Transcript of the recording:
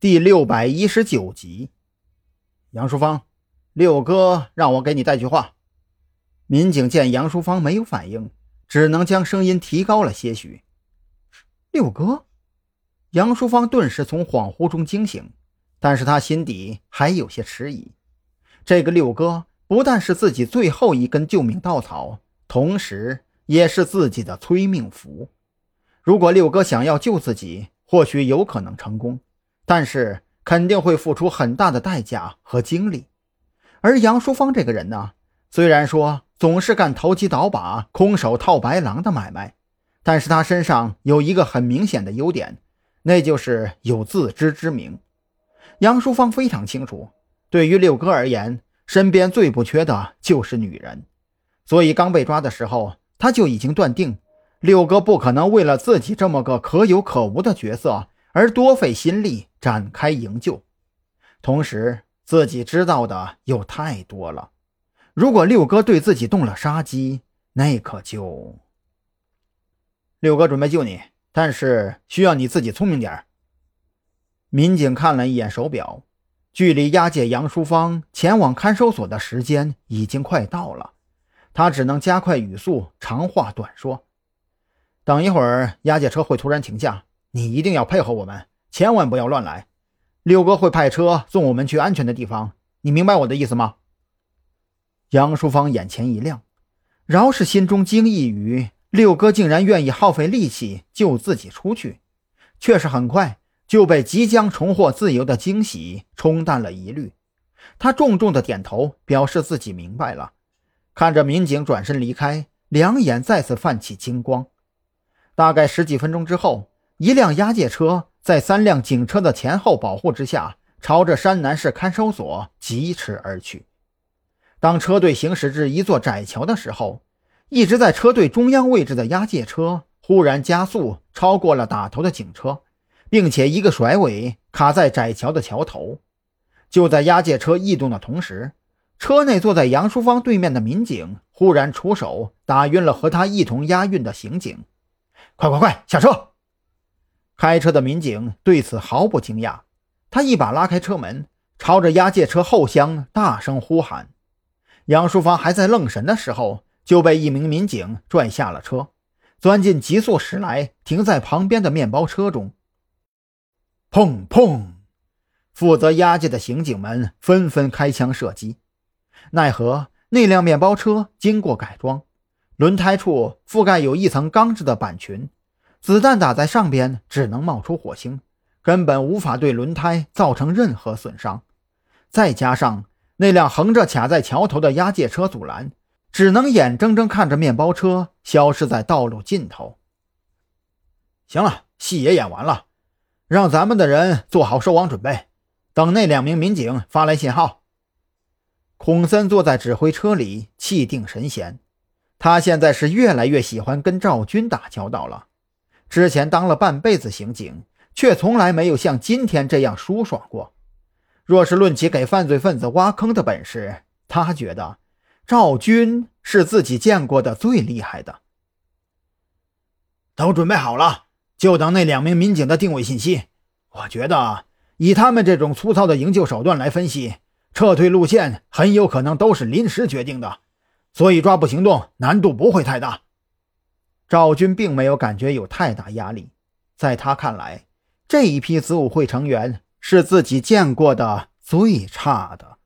第六百一十九集，杨淑芳，六哥让我给你带句话。民警见杨淑芳没有反应，只能将声音提高了些许。六哥，杨淑芳顿时从恍惚中惊醒，但是他心底还有些迟疑。这个六哥不但是自己最后一根救命稻草，同时也是自己的催命符。如果六哥想要救自己，或许有可能成功。但是肯定会付出很大的代价和精力，而杨淑芳这个人呢，虽然说总是干投机倒把、空手套白狼的买卖，但是他身上有一个很明显的优点，那就是有自知之明。杨淑芳非常清楚，对于六哥而言，身边最不缺的就是女人，所以刚被抓的时候，他就已经断定，六哥不可能为了自己这么个可有可无的角色。而多费心力展开营救，同时自己知道的又太多了。如果六哥对自己动了杀机，那可就……六哥准备救你，但是需要你自己聪明点民警看了一眼手表，距离押解杨淑芳前往看守所的时间已经快到了，他只能加快语速，长话短说：“等一会儿，押解车会突然停下。”你一定要配合我们，千万不要乱来。六哥会派车送我们去安全的地方，你明白我的意思吗？杨淑芳眼前一亮，饶是心中惊异于六哥竟然愿意耗费力气救自己出去，却是很快就被即将重获自由的惊喜冲淡了疑虑。他重重的点头，表示自己明白了。看着民警转身离开，两眼再次泛起金光。大概十几分钟之后。一辆押解车在三辆警车的前后保护之下，朝着山南市看守所疾驰而去。当车队行驶至一座窄桥的时候，一直在车队中央位置的押解车忽然加速，超过了打头的警车，并且一个甩尾卡在窄桥的桥头。就在押解车异动的同时，车内坐在杨淑芳对面的民警忽然出手打晕了和他一同押运的刑警。快快快，下车！开车的民警对此毫不惊讶，他一把拉开车门，朝着押解车后厢大声呼喊。杨淑芳还在愣神的时候，就被一名民警拽下了车，钻进急速驶来、停在旁边的面包车中。砰砰！负责押解的刑警们纷纷开枪射击，奈何那辆面包车经过改装，轮胎处覆盖有一层钢制的板裙。子弹打在上边，只能冒出火星，根本无法对轮胎造成任何损伤。再加上那辆横着卡在桥头的押解车阻拦，只能眼睁睁看着面包车消失在道路尽头。行了，戏也演完了，让咱们的人做好收网准备，等那两名民警发来信号。孔森坐在指挥车里，气定神闲。他现在是越来越喜欢跟赵军打交道了。之前当了半辈子刑警，却从来没有像今天这样舒爽过。若是论起给犯罪分子挖坑的本事，他觉得赵军是自己见过的最厉害的。都准备好了，就等那两名民警的定位信息。我觉得以他们这种粗糙的营救手段来分析，撤退路线很有可能都是临时决定的，所以抓捕行动难度不会太大。赵军并没有感觉有太大压力，在他看来，这一批子午会成员是自己见过的最差的。